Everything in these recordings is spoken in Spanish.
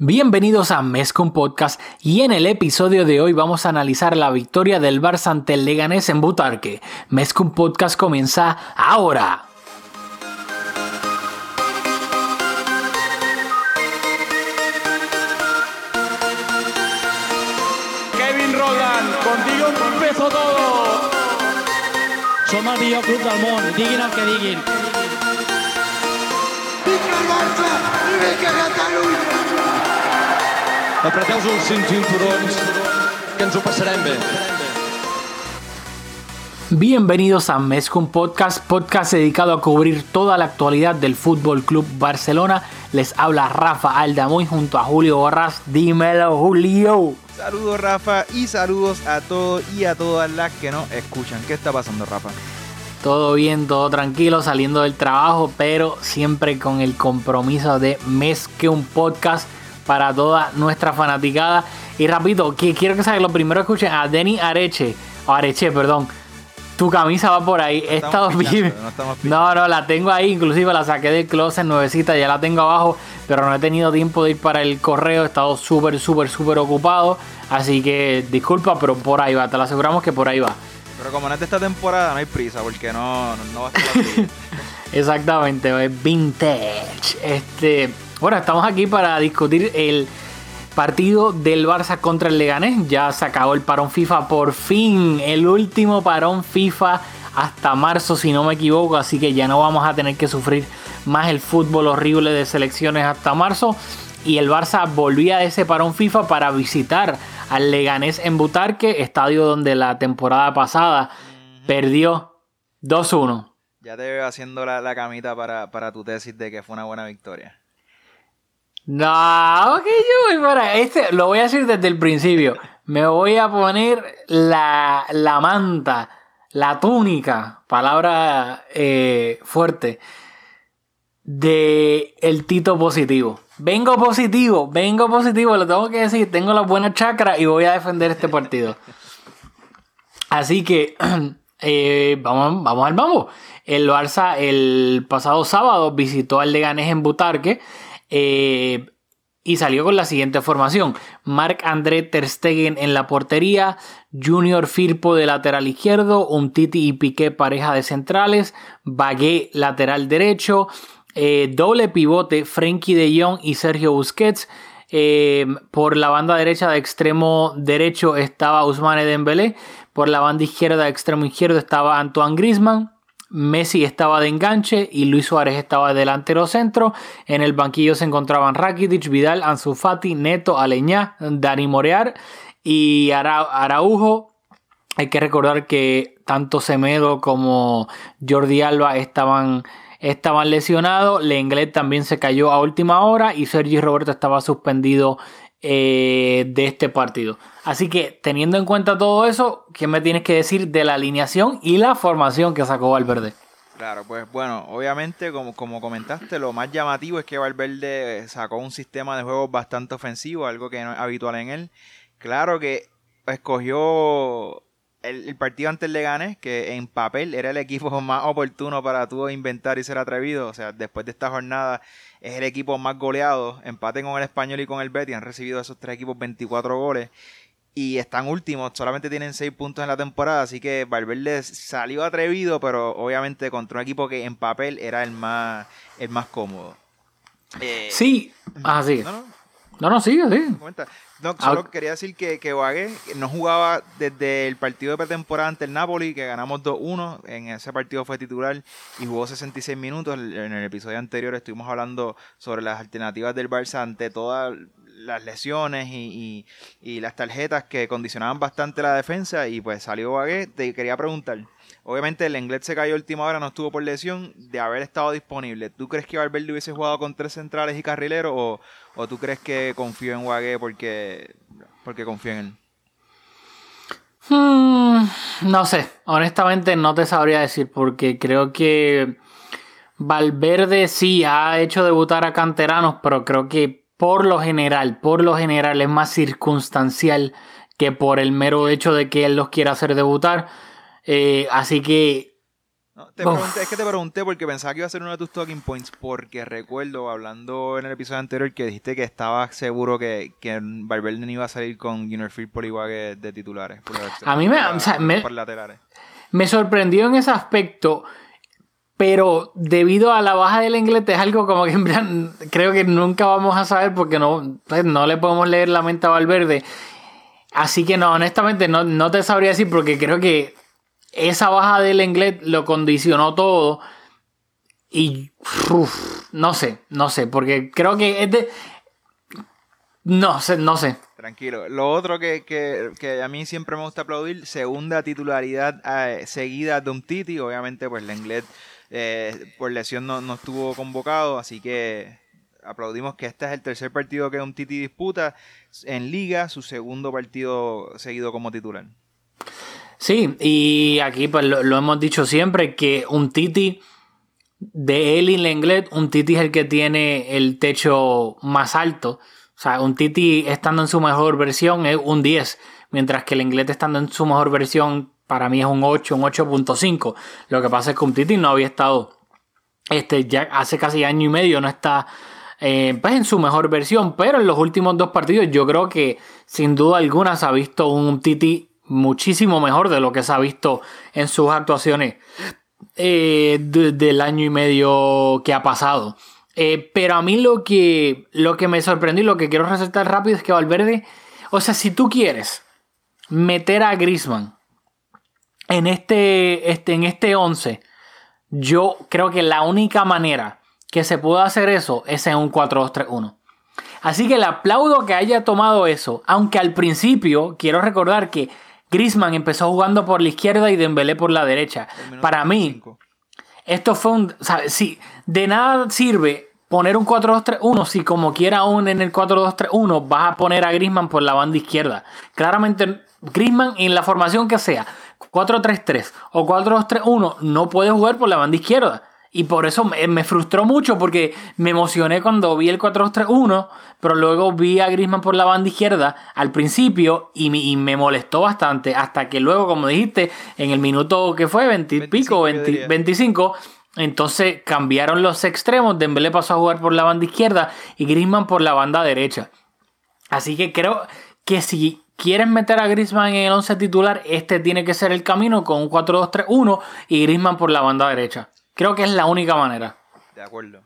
Bienvenidos a Mezcum Podcast y en el episodio de hoy vamos a analizar la victoria del Barça ante el Leganés en Butarque. Mezcum Podcast comienza ahora. Kevin Roldán, contigo empezó todo. Som el millor club del món, diguin el que diguin. Vinga el Barça i vinga Catalunya! Apreteu-vos els cinturons, que ens ho passarem bé. Bienvenidos a Mezcum Podcast, podcast dedicado a cubrir toda la actualidad del Fútbol Club Barcelona. Les habla Rafa Aldamuy junto a Julio Borras. Dímelo, Julio. Saludos Rafa y saludos a todos y a todas las que nos escuchan. ¿Qué está pasando Rafa? Todo bien, todo tranquilo, saliendo del trabajo, pero siempre con el compromiso de Mezcum Podcast para toda nuestra fanaticada. Y rapidito, que quiero que saben, lo primero escuchen a Denny Areche, o Areche, perdón. Tu camisa va por ahí. He estado pillando, no. No, no, la tengo ahí. Inclusive la saqué del closet nuevecita. Ya la tengo abajo. Pero no he tenido tiempo de ir para el correo. He estado súper, súper, súper ocupado. Así que disculpa, pero por ahí va. Te lo aseguramos que por ahí va. Pero como no es de esta temporada, no hay prisa porque no, no, no va a estar. Exactamente, es vintage. Este, bueno, estamos aquí para discutir el partido del Barça contra el Leganés. Ya se acabó el parón FIFA por fin, el último parón FIFA hasta marzo, si no me equivoco, así que ya no vamos a tener que sufrir más el fútbol horrible de selecciones hasta marzo. Y el Barça volvía de ese parón FIFA para visitar al Leganés en Butarque, estadio donde la temporada pasada perdió 2-1. ya te veo haciendo la, camita para tu tesis de que fue una buena victoria. No, que yo voy para este, lo voy a decir desde el principio. Me voy a poner la, la manta, la túnica, palabra eh, fuerte, de el Tito positivo. Vengo positivo, vengo positivo, lo tengo que decir, tengo la buena chakra y voy a defender este partido. Así que eh, vamos, vamos al mambo. El Barça el pasado sábado visitó al Leganés en Butarque eh, y salió con la siguiente formación. Marc André Ter Stegen en la portería, Junior Firpo de lateral izquierdo, Umtiti y Piqué pareja de centrales, Bagué lateral derecho, eh, doble pivote Frenkie de Jong y Sergio Busquets. Eh, por la banda derecha de extremo derecho estaba Ousmane Dembélé. Por la banda izquierda de extremo izquierdo estaba Antoine Griezmann. Messi estaba de enganche y Luis Suárez estaba de delantero centro. En el banquillo se encontraban Rakitic, Vidal, Ansu Fati, Neto, Aleñá, Dani Morear y Ara- Araujo. Hay que recordar que tanto Semedo como Jordi Alba estaban, estaban lesionados. Lenglet también se cayó a última hora y Sergi Roberto estaba suspendido eh, de este partido. Así que teniendo en cuenta todo eso, ¿qué me tienes que decir de la alineación y la formación que sacó Valverde? Claro, pues bueno, obviamente como, como comentaste, lo más llamativo es que Valverde sacó un sistema de juego bastante ofensivo, algo que no es habitual en él. Claro que escogió el, el partido ante el Leganés, que en papel era el equipo más oportuno para tú inventar y ser atrevido. O sea, después de esta jornada es el equipo más goleado. Empate con el Español y con el Betis. Han recibido esos tres equipos 24 goles. Y están últimos, solamente tienen 6 puntos en la temporada. Así que Valverde salió atrevido, pero obviamente contra un equipo que en papel era el más, el más cómodo. Eh, Sí, ah, sigue. No, no, No, sigue, comenta. No, solo Ah. quería decir que, que Bagué no jugaba desde el partido de pretemporada ante el Napoli, que ganamos 2-1. En ese partido fue titular y jugó 66 minutos. En el episodio anterior estuvimos hablando sobre las alternativas del Barça ante todas las lesiones y, y- y las tarjetas que condicionaban bastante la defensa. Y pues salió Bagué. Te quería preguntar. Obviamente el inglés se cayó última hora, no estuvo por lesión, de haber estado disponible. ¿Tú crees que Valverde hubiese jugado con tres centrales y carrileros o, o tú crees que confío en Wague porque, porque confío en él? Hmm, no sé, honestamente no te sabría decir porque creo que Valverde sí ha hecho debutar a canteranos, pero creo que por lo general, por lo general es más circunstancial que por el mero hecho de que él los quiera hacer debutar. Eh, así que No, te Uf. pregunté- es que te pregunté porque pensaba que iba a ser uno de tus talking points, porque recuerdo hablando en el episodio anterior que dijiste que estabas seguro que, que Valverde no iba a salir con Junior por igual que de titulares. por A mí me- o sea. Me sorprendió en ese aspecto, pero debido a la baja del inglés es algo como que en plan, creo que nunca vamos a saber porque no, pues, no le podemos leer la mente a Valverde. Así que no, honestamente no, no te sabría decir porque creo que esa baja del inglés lo condicionó todo. Y no sé, no sé, porque creo que es. No sé, no sé. Tranquilo. Lo otro que, que, que a mí siempre me gusta aplaudir, segunda titularidad eh, seguida de un Titi. Obviamente, pues Lenglet eh, por lesión no, no estuvo convocado, así que aplaudimos que este es el tercer partido que un Titi disputa en liga, su segundo partido seguido como titular. Sí, y aquí pues lo, hemos dicho siempre que un Titi de él y Lenglet, un Titi es el que tiene el techo más alto. O sea, un Titi estando en su mejor versión es un 10, mientras que el Lenglet estando en su mejor versión para mí es un 8, un 8.5. Lo que pasa es que un Titi no había estado este, ya hace casi año y medio, no está eh, pues en su mejor versión, pero en los últimos dos partidos yo creo que sin duda alguna se ha visto un Titi muchísimo mejor de lo que se ha visto en sus actuaciones eh, de- del año y medio que ha pasado. Eh, pero a mí lo que, lo que me sorprendió y lo que quiero resaltar rápido es que Valverde, o sea, si tú quieres meter a Griezmann en este, este, en este 11, yo creo que la única manera que se puede hacer eso es en un 4-2-3-1. Así que le aplaudo que haya tomado eso, aunque al principio quiero recordar que Griezmann empezó jugando por la izquierda y Dembélé por la derecha. Para mí, 25. esto fue un. o sea, sí, de nada sirve poner un 4-2-3-1 si, como quiera, aún en el 4-2-3-1 vas a poner a Grisman por la banda izquierda. Claramente, Grisman en la formación que sea, 4-3-3 o 4-2-3-1, no puede jugar por la banda izquierda. Y por eso me, me frustró mucho porque me emocioné cuando vi el 4-2-3-1, pero luego vi a Grisman por la banda izquierda al principio y me, y me molestó bastante. Hasta que luego, como dijiste, en el minuto que fue, 20 y 25, pico, yo 20 diría. 25, entonces cambiaron los extremos. Dembélé pasó a jugar por la banda izquierda y Griezmann por la banda derecha. Así que creo que si quieres meter a Griezmann en el 11 titular, este tiene que ser el camino con un 4-2-3-1 y Griezmann por la banda derecha. Creo que es la única manera. De acuerdo.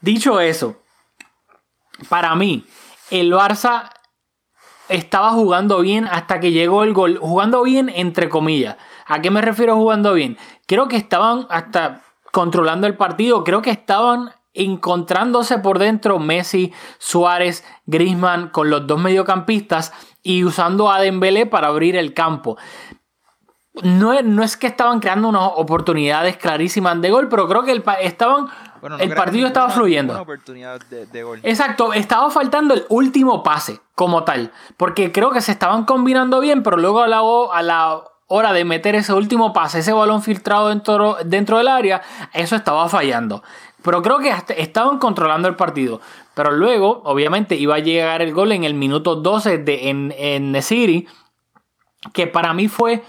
Dicho eso, para mí, el Barça estaba jugando bien hasta que llegó el gol. Jugando bien, entre comillas. ¿A qué me refiero jugando bien? Creo que estaban hasta controlando el partido. Creo que estaban encontrándose por dentro Messi, Suárez, Griezmann con los dos mediocampistas y usando a Dembélé para abrir el campo. No es, no es que estaban creando unas oportunidades clarísimas de gol, pero creo que el, estaban, Bueno, no el partido estaba fluyendo. ninguna oportunidad de, de gol. Exacto, estaba faltando el último pase como tal, porque creo que se estaban combinando bien, pero luego a la, a la hora de meter ese último pase, ese balón filtrado dentro, dentro del área, eso estaba fallando. Pero creo que hasta- estaban controlando el partido. Pero luego, obviamente, iba a llegar el gol en el minuto 12 de, en, en The City, que para mí fue,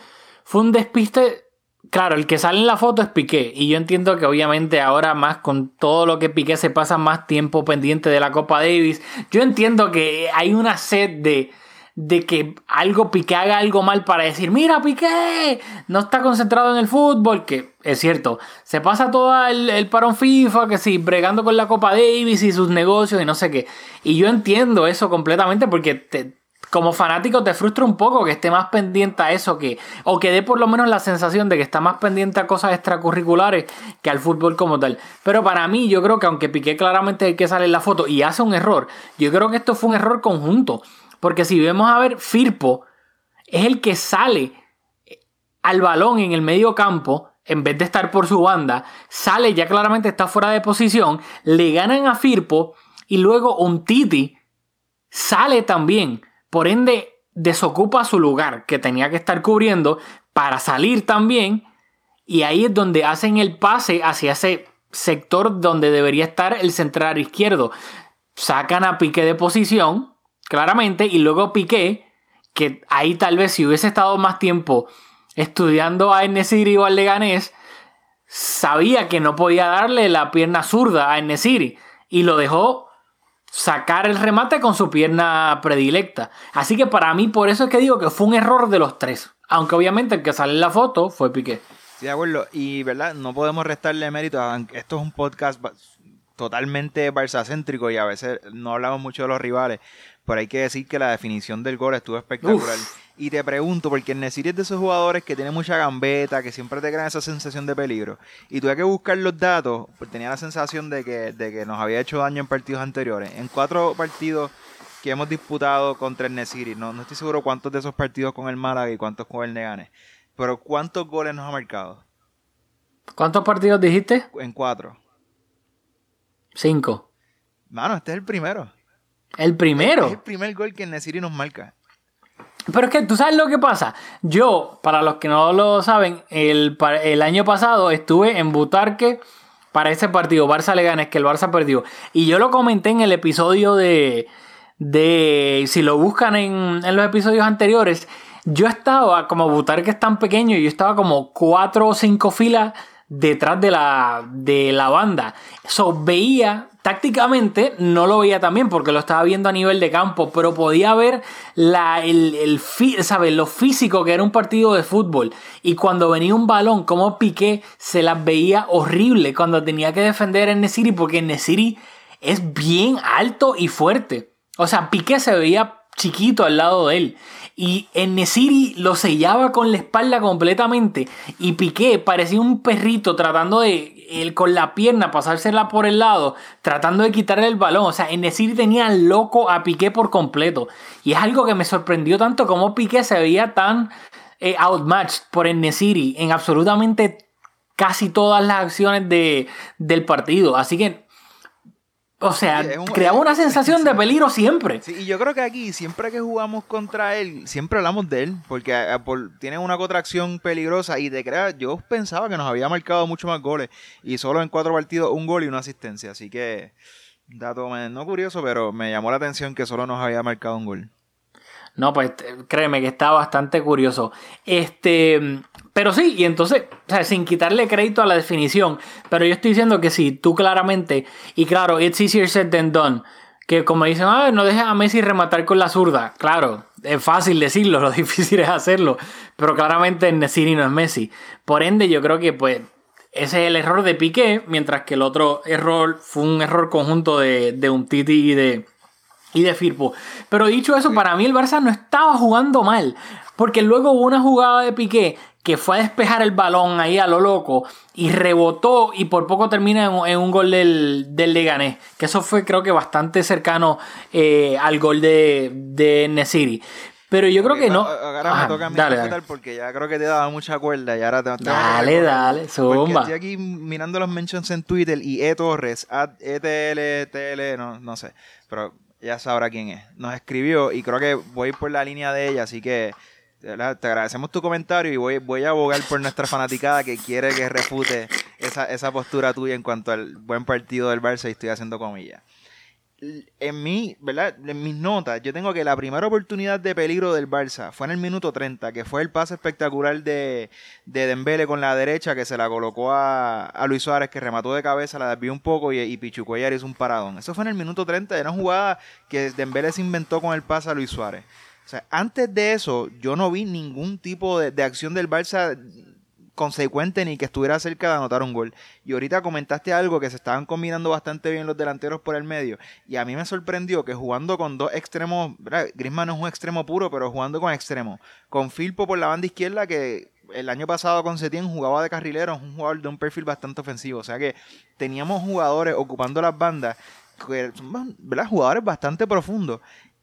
fue un despiste. Claro, el que sale en la foto es Piqué. Y yo entiendo que obviamente ahora más con todo lo que Piqué se pasa más tiempo pendiente de la Copa Davis. Yo entiendo que hay una sed de, de que algo Piqué haga algo mal para decir, mira Piqué, no está concentrado en el fútbol, que es cierto, se pasa todo el, el parón FIFA, que sí, bregando con la Copa Davis y sus negocios y no sé qué. Y yo entiendo eso completamente porque te, como fanático te frustra un poco que esté más pendiente a eso que o que dé por lo menos la sensación de que está más pendiente a cosas extracurriculares que al fútbol como tal. Pero para mí yo creo que aunque Piqué claramente el que sale en la foto y hace un error, yo creo que esto fue un error conjunto, porque si vemos a ver Firpo es el que sale al balón en el medio campo en vez de estar por su banda, sale ya claramente está fuera de posición, le ganan a Firpo y luego un Titi sale también. Por ende, desocupa su lugar que tenía que estar cubriendo para salir también. Y ahí es donde hacen el pase hacia ese sector donde debería estar el central izquierdo. Sacan a Piqué de posición, claramente, y luego Piqué, que ahí tal vez si hubiese estado más tiempo estudiando a Enesiri o al Leganés, sabía que no podía darle la pierna zurda a Enesiri y lo dejó sacar el remate con su pierna predilecta. Así que para mí, por eso es que digo que fue un error de los tres. Aunque obviamente el que sale en la foto fue Piqué. Sí, de acuerdo. Y, ¿verdad? No podemos restarle mérito. a- Esto es un podcast totalmente barça-céntrico y a veces no hablamos mucho de los rivales. Pero hay que decir que la definición del gol estuvo espectacular. Y te pregunto, porque el Nesiri es de esos jugadores que tiene mucha gambeta, que siempre te crean esa sensación de peligro. Y tuve que buscar los datos, pues tenía la sensación de que, de que nos había hecho daño en partidos anteriores. En cuatro partidos que hemos disputado contra el Nesiri, no, no estoy seguro cuántos de esos partidos con el Málaga y cuántos con el Neganes. Pero ¿cuántos goles nos ha marcado? ¿Cuántos partidos dijiste? En cuatro. Cinco. Mano, este es el primero. El primero. Es el primer gol que el Nesiri nos marca. Pero es que tú sabes lo que pasa. Yo, para los que no lo saben, el, el año pasado estuve en Butarque para ese partido, Barça Leganes, que el Barça perdió. Y yo lo comenté en el episodio de. de si lo buscan en, en los episodios anteriores, yo estaba, como Butarque es tan pequeño, yo estaba como cuatro o cinco filas detrás de la, de la banda. So, veía, tácticamente no lo veía también porque lo estaba viendo a nivel de campo, pero podía ver el, lo físico que era un partido de fútbol. Y cuando venía un balón, como Piqué se las veía horrible cuando tenía que defender en Nesiri porque Nesiri es bien alto y fuerte. O sea, Piqué se veía chiquito al lado de él. Y en Nesiri lo sellaba con la espalda completamente. Y Piqué parecía un perrito tratando de, él con la pierna, pasársela por el lado, tratando de quitarle el balón. O sea, en Nesiri tenía loco a Piqué por completo. Y es algo que me sorprendió tanto como Piqué se veía tan eh, outmatched por Nesiri en absolutamente casi todas las acciones de, del partido. Así que, o sea, Sí, es un- creaba una sensación de peligro siempre. Sí, y yo creo que aquí, siempre que jugamos contra él, siempre hablamos de él, porque eh, por- tiene una contracción peligrosa y te creas, yo pensaba que nos había marcado mucho más goles y solo en cuatro partidos un gol y una asistencia, así que dato no curioso, pero me llamó la atención que solo nos había marcado un gol. No, pues créeme que está bastante curioso. Este, pero sí, y entonces, o sea, sin quitarle crédito a la definición, pero yo estoy diciendo que sí, tú claramente, y claro, it's easier said than done, que como dicen, ah, no dejes a Messi rematar con la zurda. Claro, es fácil decirlo, lo difícil es hacerlo, pero claramente Nesiri no es Messi. Por ende, yo creo que pues ese es el error de Piqué, mientras que el otro error fue un error conjunto de, de un Titi y de, y de Firpo. Pero dicho eso, para mí el Barça no estaba jugando mal. Porque luego hubo una jugada de Piqué que fue a despejar el balón ahí a lo loco y rebotó y por poco termina en, en un gol del, del Leganés. Que eso fue creo que bastante cercano eh, al gol de, de Nesiri. Pero yo creo que no. Ahora Ajá, me toca a mí dale, porque ya creo que te he dado mucha cuerda y ahora te, te Dale, dale, zumba. estoy aquí mirando los mentions en Twitter y E Torres, ETL, TL, no, no sé, pero ya sabrá quién es. Nos escribió y creo que voy por la línea de ella, así que te agradecemos tu comentario y voy, voy a abogar por nuestra fanaticada que quiere que refute esa, esa postura tuya en cuanto al buen partido del Barça y estoy haciendo comillas. En mi, ¿verdad? En mis notas, yo tengo que la primera oportunidad de peligro del Barça fue en el minuto 30, que fue el pase espectacular de, de Dembele con la derecha, que se la colocó a, a Luis Suárez, que remató de cabeza, la desvió un poco y, y Pichu Cuellar hizo un paradón. Eso fue en el minuto 30, era una jugada que Dembele se inventó con el pase a Luis Suárez. O sea, antes de eso, yo no vi ningún tipo de, de acción del Barça consecuente ni que estuviera cerca de anotar un gol. Y ahorita comentaste algo que se estaban combinando bastante bien los delanteros por el medio. Y a mí me sorprendió que jugando con dos extremos, ¿verdad? Griezmann no es un extremo puro, pero jugando con extremos. Con Filpo por la banda izquierda que el año pasado con Setién jugaba de carrilero, es un jugador de un perfil bastante ofensivo. O sea que teníamos jugadores ocupando las bandas, que son jugadores bastante profundos.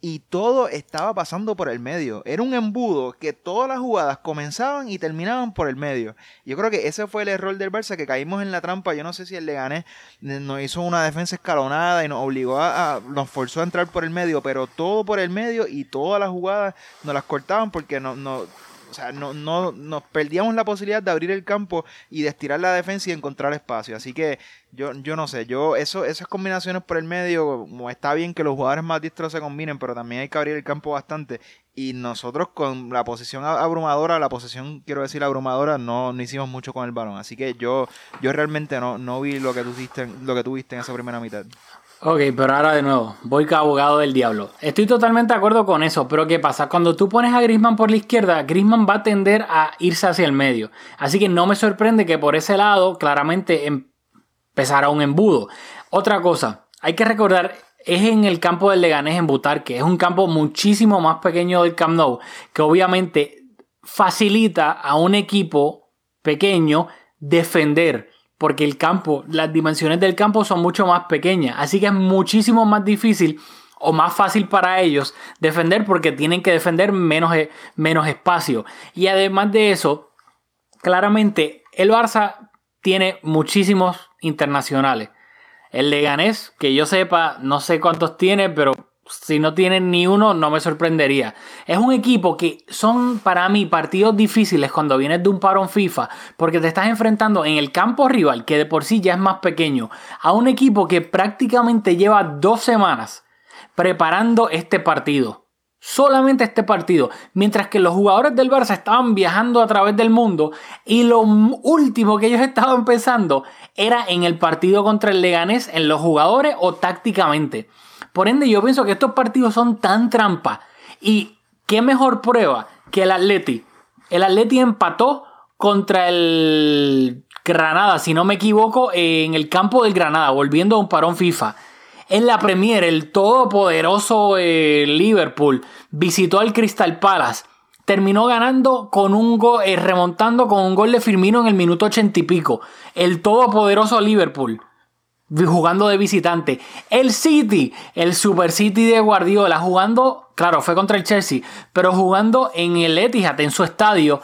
Y todo estaba pasando por el medio. Era un embudo que todas las jugadas comenzaban y terminaban por el medio. Yo creo que ese fue el error del Barça, que caímos en la trampa. Yo no sé si el Leganés nos hizo una defensa escalonada y nos obligó a, nos forzó a entrar por el medio, pero todo por el medio y todas las jugadas nos las cortaban porque no, o sea, no, no, nos perdíamos la posibilidad de abrir el campo y de estirar la defensa y encontrar espacio. Así que yo, yo no sé, yo eso, esas combinaciones por el medio, está bien que los jugadores más diestros se combinen, pero también hay que abrir el campo bastante. Y nosotros con la posición abrumadora, la posición, quiero decir, abrumadora, no, no hicimos mucho con el balón. Así que yo, yo realmente no, no vi lo que tú viste, lo que tú viste en esa primera mitad. Ok, pero ahora de nuevo, voy como abogado del diablo. Estoy totalmente de acuerdo con eso, pero ¿qué pasa? Cuando tú pones a Griezmann por la izquierda, Griezmann va a tender a irse hacia el medio. Así que no me sorprende que por ese lado claramente empezara un embudo. Otra cosa, hay que recordar, es en el campo del Leganés en Butarque, es un campo muchísimo más pequeño del Camp Nou, que obviamente facilita a un equipo pequeño defender porque el campo, las dimensiones del campo son mucho más pequeñas, así que es muchísimo más difícil o más fácil para ellos defender porque tienen que defender menos, e- menos espacio. Y además de eso, claramente el Barça tiene muchísimos internacionales. El Leganés, que yo sepa, no sé cuántos tiene, pero si no tienen ni uno, no me sorprendería. Es un equipo que son para mí partidos difíciles cuando vienes de un parón FIFA, porque te estás enfrentando en el campo rival, que de por sí ya es más pequeño, a un equipo que prácticamente lleva dos semanas preparando este partido. Solamente este partido. Mientras que los jugadores del Barça estaban viajando a través del mundo y lo último que ellos estaban pensando era en el partido contra el Leganés, en los jugadores o tácticamente. Por ende, yo pienso que estos partidos son tan trampa. Y qué mejor prueba que el Atleti. El Atleti empató contra el Granada, si no me equivoco, en el campo del Granada, volviendo a un parón FIFA. En la Premier, el todopoderoso eh, Liverpool visitó al Crystal Palace. Terminó ganando con un gol, eh, remontando con un gol de Firmino en el minuto ochenta y pico. El todopoderoso Liverpool jugando de visitante. El City, el Super City de Guardiola, jugando, claro, fue contra el Chelsea, pero jugando en el Etihad, en su estadio,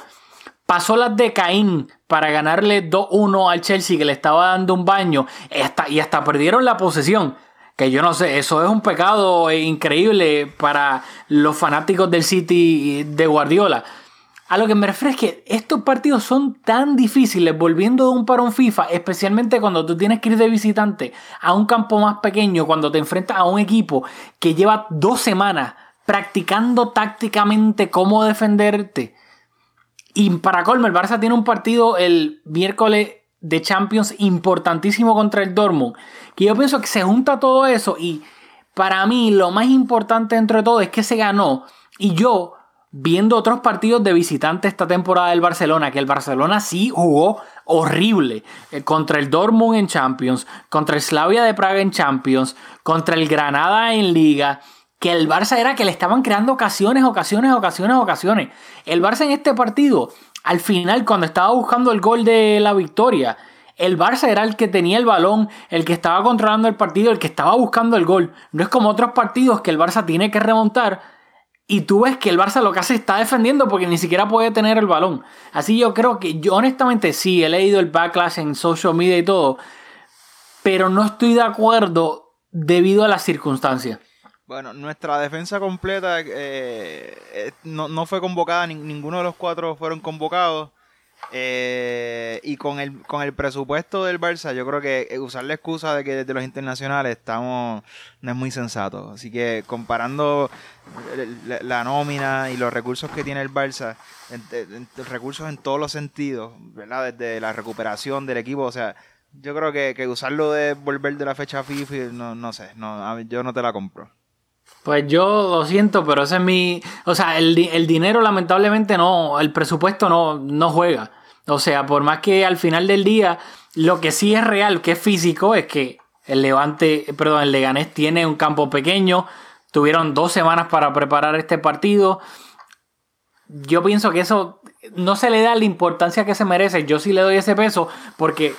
pasó las de Caín para ganarle 2-1 al Chelsea que le estaba dando un baño hasta- y hasta perdieron la posesión. Que yo no sé, eso es un pecado increíble para los fanáticos del City de Guardiola. A lo que me refiero es que estos partidos son tan difíciles volviendo de un parón FIFA, especialmente cuando tú tienes que ir de visitante a un campo más pequeño, cuando te enfrentas a un equipo que lleva dos semanas practicando tácticamente cómo defenderte. Y para colmo, el Barça tiene un partido el miércoles de Champions importantísimo contra el Dortmund. Que yo pienso que se junta todo eso y para mí lo más importante dentro de todo es que se ganó. Y yo, viendo otros partidos de visitante esta temporada del Barcelona, que el Barcelona sí jugó horrible eh, contra el Dortmund en Champions, contra el Slavia de Praga en Champions, contra el Granada en Liga que el Barça era que le estaban creando ocasiones, ocasiones, ocasiones, ocasiones. El Barça en este partido, al final, cuando estaba buscando el gol de la victoria, el Barça era el que tenía el balón, el que estaba controlando el partido, el que estaba buscando el gol. No es como otros partidos que el Barça tiene que remontar y tú ves que el Barça lo que hace está defendiendo porque ni siquiera puede tener el balón. Así yo creo que yo honestamente sí he leído el backlash en social media y todo, pero no estoy de acuerdo debido a las circunstancias. Bueno, nuestra defensa completa eh, eh, no, no fue convocada, nin- ninguno de los cuatro fueron convocados. Eh, y con el, con el presupuesto del Barça, yo creo que eh, usar la excusa de que desde los internacionales estamos no es muy sensato. Así que comparando el- la, nómina y los recursos que tiene el Barça, recursos en todos los sentidos, ¿verdad? Desde la recuperación del equipo, o sea, yo creo que, que usarlo de volver de la fecha FIFA, no, no sé, no, yo no te la compro. Pues yo lo siento, pero ese es mi. O sea, el, el dinero lamentablemente no. El presupuesto no, no juega. O sea, por más que al final del día, lo que sí es real, que es físico, es que el Levante, perdón, el Leganés tiene un campo pequeño. Tuvieron dos semanas para preparar este partido. Yo pienso que eso no se le da la importancia que se merece. Yo sí le doy ese peso porque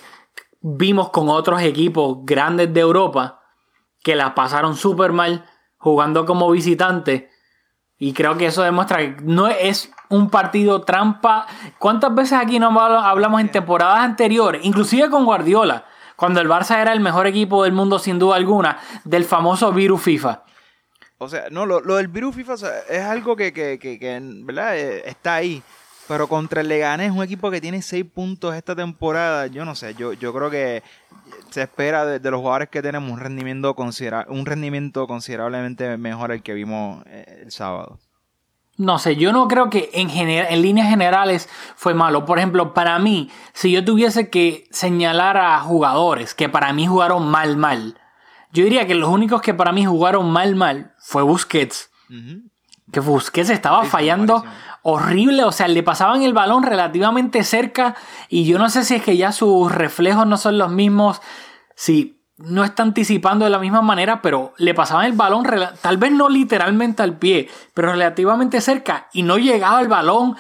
vimos con otros equipos grandes de Europa que la pasaron súper mal jugando como visitante. Y creo que eso demuestra que no es un partido trampa. ¿Cuántas veces aquí no hablamos en temporadas anteriores, inclusive con Guardiola, cuando el Barça era el mejor equipo del mundo sin duda alguna, del famoso virus FIFA? O sea, no, lo, lo del virus FIFA o sea, es algo que, que, que, que, ¿verdad? Eh, está ahí. Pero contra el Leganés, un equipo que tiene 6 puntos esta temporada, yo no sé, yo, yo creo que se espera de, de los jugadores que tenemos un rendimiento, considera un rendimiento considerablemente mejor al que vimos eh, el sábado. No sé, yo no creo que en, general, en líneas generales fue malo. Por ejemplo, para mí, si yo tuviese que señalar a jugadores que para mí jugaron mal, mal, yo diría que los únicos que para mí jugaron mal, mal fue Busquets. Que Busquets estaba fallando. Horrible, o sea, le pasaban el balón relativamente cerca y yo no sé si es que ya sus reflejos no son los mismos, si no está anticipando de la misma manera, pero le pasaban el balón tal vez no literalmente al pie, pero relativamente cerca y no llegaba el balón.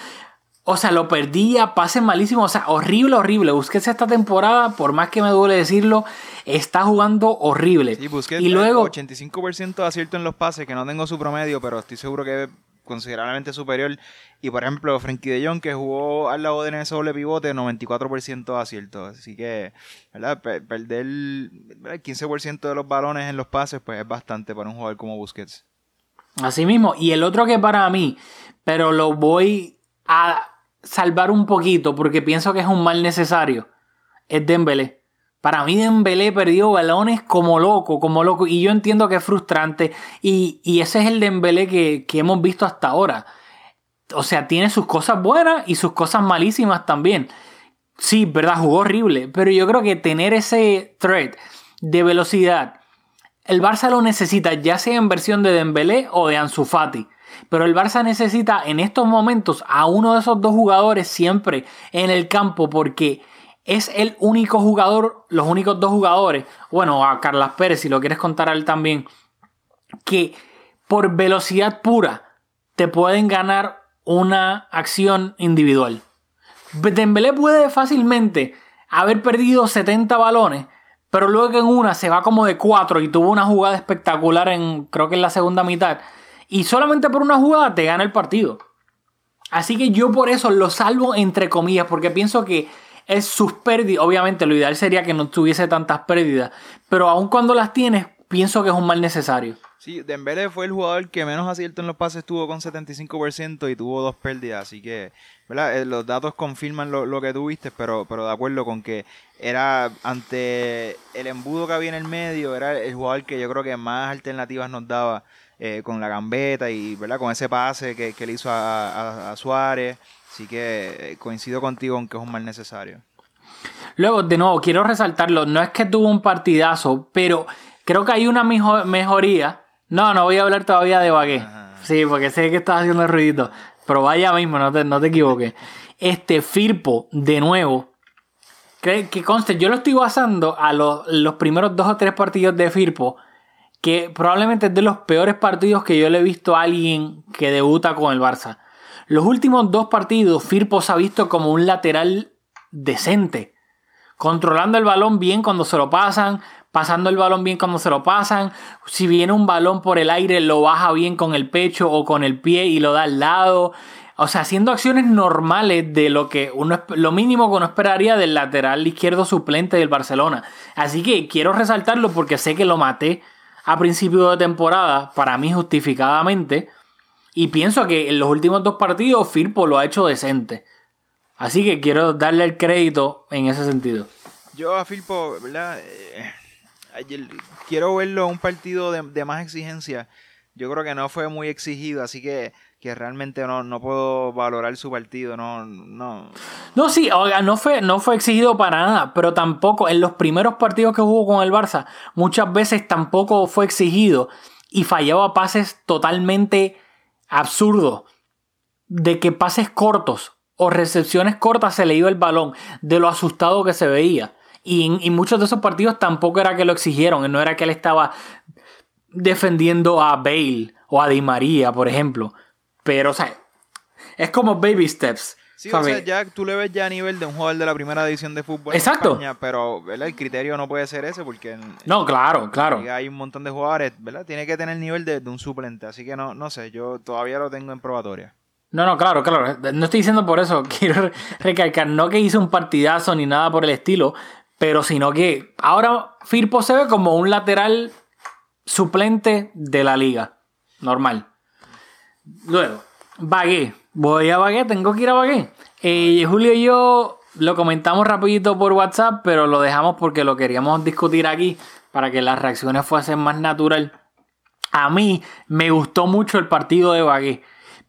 O sea, lo perdía, pases malísimos, o sea, horrible, horrible. Busquets esta temporada, por más que me duele decirlo, está jugando horrible. Sí, Busquets, y luego, 85% de acierto en los pases, que no tengo su promedio, pero estoy seguro que considerablemente superior. Y por ejemplo, Frankie de Jong, que jugó al lado de en ese doble pivote, 94% de acierto. Así que, ¿verdad? Pe- perder ¿verdad? 15% de los balones en los pases, pues es bastante para un jugador como Busquets. Así mismo. Y el otro que para mí, pero lo voy a salvar un poquito porque pienso que es un mal necesario, es Dembélé. Para mí Dembélé perdió balones como loco, como loco. Y yo entiendo que es frustrante. Y, y ese es el Dembélé que, que hemos visto hasta ahora. O sea, tiene sus cosas buenas y sus cosas malísimas también. Sí, verdad, jugó horrible. Pero yo creo que tener ese threat de velocidad, el Barça lo necesita, ya sea en versión de Dembélé o de Ansu Fati. Pero el Barça necesita en estos momentos a uno de esos dos jugadores siempre en el campo porque es el único jugador, los únicos dos jugadores, bueno, a Carlas Pérez si lo quieres contar a él también, que por velocidad pura te pueden ganar una acción individual. Dembélé puede fácilmente haber perdido 70 balones, pero luego en una se va como de 4 y tuvo una jugada espectacular en creo que en la segunda mitad y solamente por una jugada te gana el partido. Así que yo por eso lo salvo entre comillas porque pienso que es sus pérdidas, obviamente lo ideal sería que no tuviese tantas pérdidas, pero aun cuando las tienes pienso que es un mal necesario. Sí, Dembélé fue el jugador que menos acierto en los pases tuvo con 75% y tuvo dos pérdidas, así que ¿verdad? Eh, los datos confirman lo, lo que tuviste, pero, pero de acuerdo con que era ante el embudo que había en el medio, era el jugador que yo creo que más alternativas nos daba eh, con la gambeta y ¿verdad? con ese pase que, que le hizo a, Suárez, así que eh, coincido contigo en que es un mal necesario. Luego, de nuevo, quiero resaltarlo, no es que tuvo un partidazo, pero creo que hay una mejo- mejoría. No, no voy a hablar todavía de Bagué. Ajá. Sí, porque sé que estás haciendo ruidito. Pero vaya mismo, no te, no te equivoques. Este Firpo, de nuevo, que, que conste, yo lo estoy basando a los, los primeros dos o tres partidos de Firpo, que probablemente es de los peores partidos que yo le he visto a alguien que debuta con el Barça. Los últimos dos partidos, Firpo se ha visto como un lateral decente controlando el balón bien cuando se lo pasan, pasando el balón bien cuando se lo pasan. Si viene un balón por el aire, lo baja bien con el pecho o con el pie y lo da al lado. O sea, haciendo acciones normales de lo que uno lo mínimo que uno esperaría del lateral izquierdo suplente del Barcelona. Así que quiero resaltarlo porque sé que lo maté a principio de temporada, para mí justificadamente. Y pienso que en los últimos dos partidos Firpo lo ha hecho decente. Así que quiero darle el crédito en ese sentido. Yo a Filpo, ¿verdad? Eh, ayer- quiero verlo un partido de, de más exigencia. Yo creo que no fue muy exigido, así que, que realmente no, no puedo valorar su partido. No, no. No, sí, oiga, no fue, no fue exigido para nada, pero tampoco en los primeros partidos que jugó con el Barça, muchas veces tampoco fue exigido y fallaba pases totalmente absurdos. De que pases cortos o recepciones cortas se le iba el balón, de lo asustado que se veía. Y muchos de esos partidos tampoco era que lo exigieron, no era que él estaba defendiendo a Bale o a Di María, por ejemplo. Pero, o sea, es como baby steps. Sí, o sea, ya tú le ves ya a nivel de un jugador de la primera división de fútbol. en Exacto. España, pero ¿verdad? el criterio no puede ser ese porque en- No, claro, claro. en hay un montón de jugadores, ¿verdad? Tiene que tener el nivel de, de un suplente. Así que no, no sé, yo todavía lo tengo en probatoria. No, no, claro, claro. No estoy diciendo por eso. Quiero recalcar, no que hice un partidazo ni nada por el estilo, pero sino que ahora Firpo se ve como un lateral suplente de la liga. Normal. Luego, Bagué. Voy a Bagué, tengo que ir a Bagué. Eh, Julio y yo lo comentamos rapidito por WhatsApp, pero lo dejamos porque lo queríamos discutir aquí para que las reacciones fuesen más natural. A mí me gustó mucho el partido de Bagué.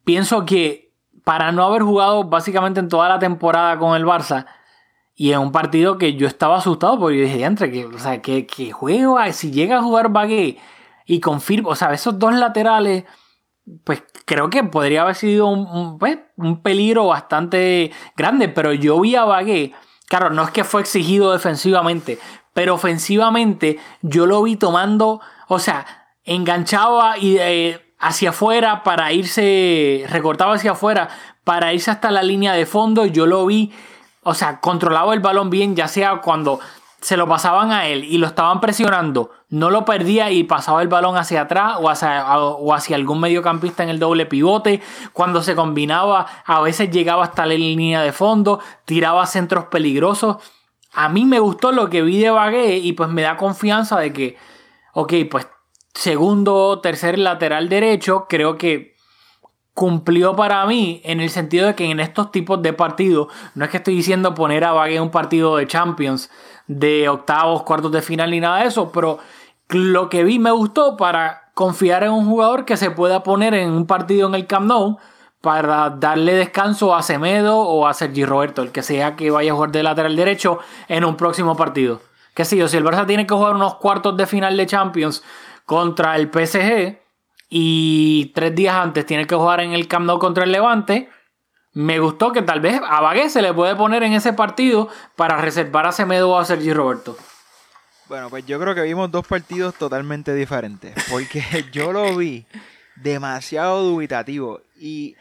Pienso que para no haber jugado básicamente en toda la temporada con el Barça, y en un partido que yo estaba asustado porque yo dije, entre que, o sea, que, que juego, si llega a jugar Bagué y confirma, o sea, esos dos laterales, pues creo que podría haber sido un, pues, un peligro bastante grande, pero yo vi a Bagué, claro, no es que fue exigido defensivamente, pero ofensivamente yo lo vi tomando, o sea, enganchaba y eh, hacia afuera para irse, recortaba hacia afuera para irse hasta la línea de fondo, yo lo vi, o sea, controlaba el balón bien, ya sea cuando se lo pasaban a él y lo estaban presionando, no lo perdía y pasaba el balón hacia atrás o hacia, o hacia algún mediocampista en el doble pivote. Cuando se combinaba, a veces llegaba hasta la línea de fondo, tiraba centros peligrosos. A mí me gustó lo que vi de Bagué y pues me da confianza de que, ok, pues segundo, tercer lateral derecho, creo que cumplió para mí en el sentido de que en estos tipos de partidos, no es que estoy diciendo poner a Bagué un partido de Champions, de octavos, cuartos de final ni nada de eso, pero lo que vi me gustó para confiar en un jugador que se pueda poner en un partido en el Camp Nou para darle descanso a Semedo o a Sergi Roberto, el que sea que vaya a jugar de lateral derecho en un próximo partido. Que si, si el Barça tiene que jugar unos cuartos de final de Champions contra el PSG y tres días antes tiene que jugar en el Camp Nou contra el Levante, me gustó que tal vez a Bagué se le puede poner en ese partido para reservar a Semedo o a Sergi Roberto. Bueno, pues yo creo que vimos dos partidos totalmente diferentes. Porque yo lo vi demasiado dubitativo. Y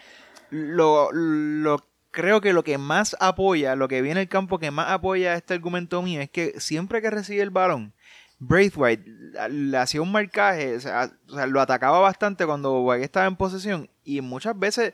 lo, lo creo que lo que más apoya, lo que viene el campo que más apoya este argumento mío es que siempre que recibe el balón, Braithwaite le hacía un marcaje, o sea, lo atacaba bastante cuando Bagué estaba en posesión y muchas veces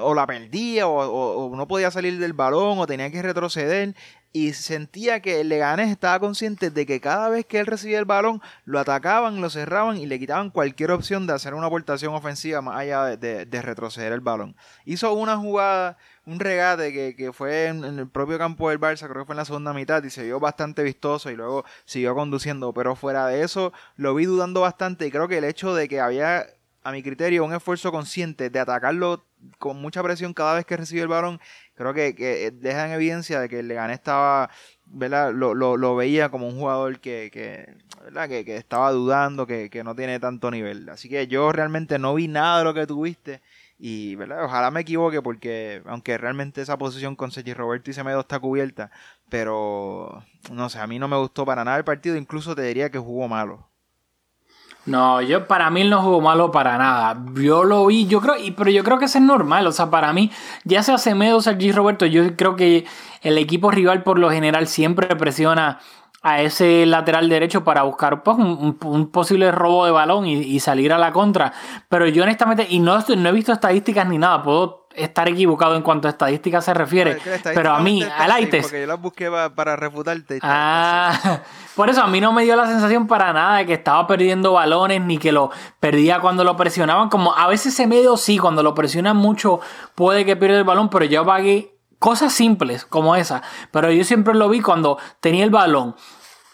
o la perdía o, no podía salir del balón o tenía que retroceder y sentía que Leganés estaba consciente de que cada vez que él recibía el balón lo atacaban, lo cerraban y le quitaban cualquier opción de hacer una aportación ofensiva más allá de retroceder el balón. Hizo una jugada, un regate que, que fue en, en, el propio campo del Barça, creo que fue en la segunda mitad y se vio bastante vistoso y luego siguió conduciendo, pero fuera de eso lo vi dudando bastante y creo que el hecho de que había a mi criterio, un esfuerzo consciente de atacarlo con mucha presión cada vez que recibe el balón, creo que, que deja en evidencia de que el Leganés estaba, ¿verdad? Lo, lo, lo veía como un jugador que, que, ¿verdad? que, que estaba dudando, que, que, no tiene tanto nivel. Así que yo realmente no vi nada de lo que tuviste. Y ¿verdad? ojalá me equivoque porque aunque realmente esa posición con Sergi Roberto y Semedo está cubierta, pero no sé, a mí no me gustó para nada el partido, incluso te diría que jugó malo. No, yo para mí no jugó malo para nada. Yo lo vi, yo creo, pero yo creo que eso es normal. O sea, para mí, ya sea Semedo o Sergi Roberto, yo creo que el equipo rival por lo general siempre presiona a ese lateral derecho para buscar pues, un, posible robo de balón y, salir a la contra. Pero yo honestamente, y no he visto estadísticas ni nada, puedo estar equivocado en cuanto a estadísticas se refiere. pero a mí, Alaites. Porque yo las busqué para refutarte. Ah, por eso a mí no me dio la sensación para nada de que estaba perdiendo balones ni que lo perdía cuando lo presionaban. Como a veces se medio sí, cuando lo presionan mucho puede que pierda el balón, pero yo pagué cosas simples como esa. Pero yo siempre lo vi cuando tenía el balón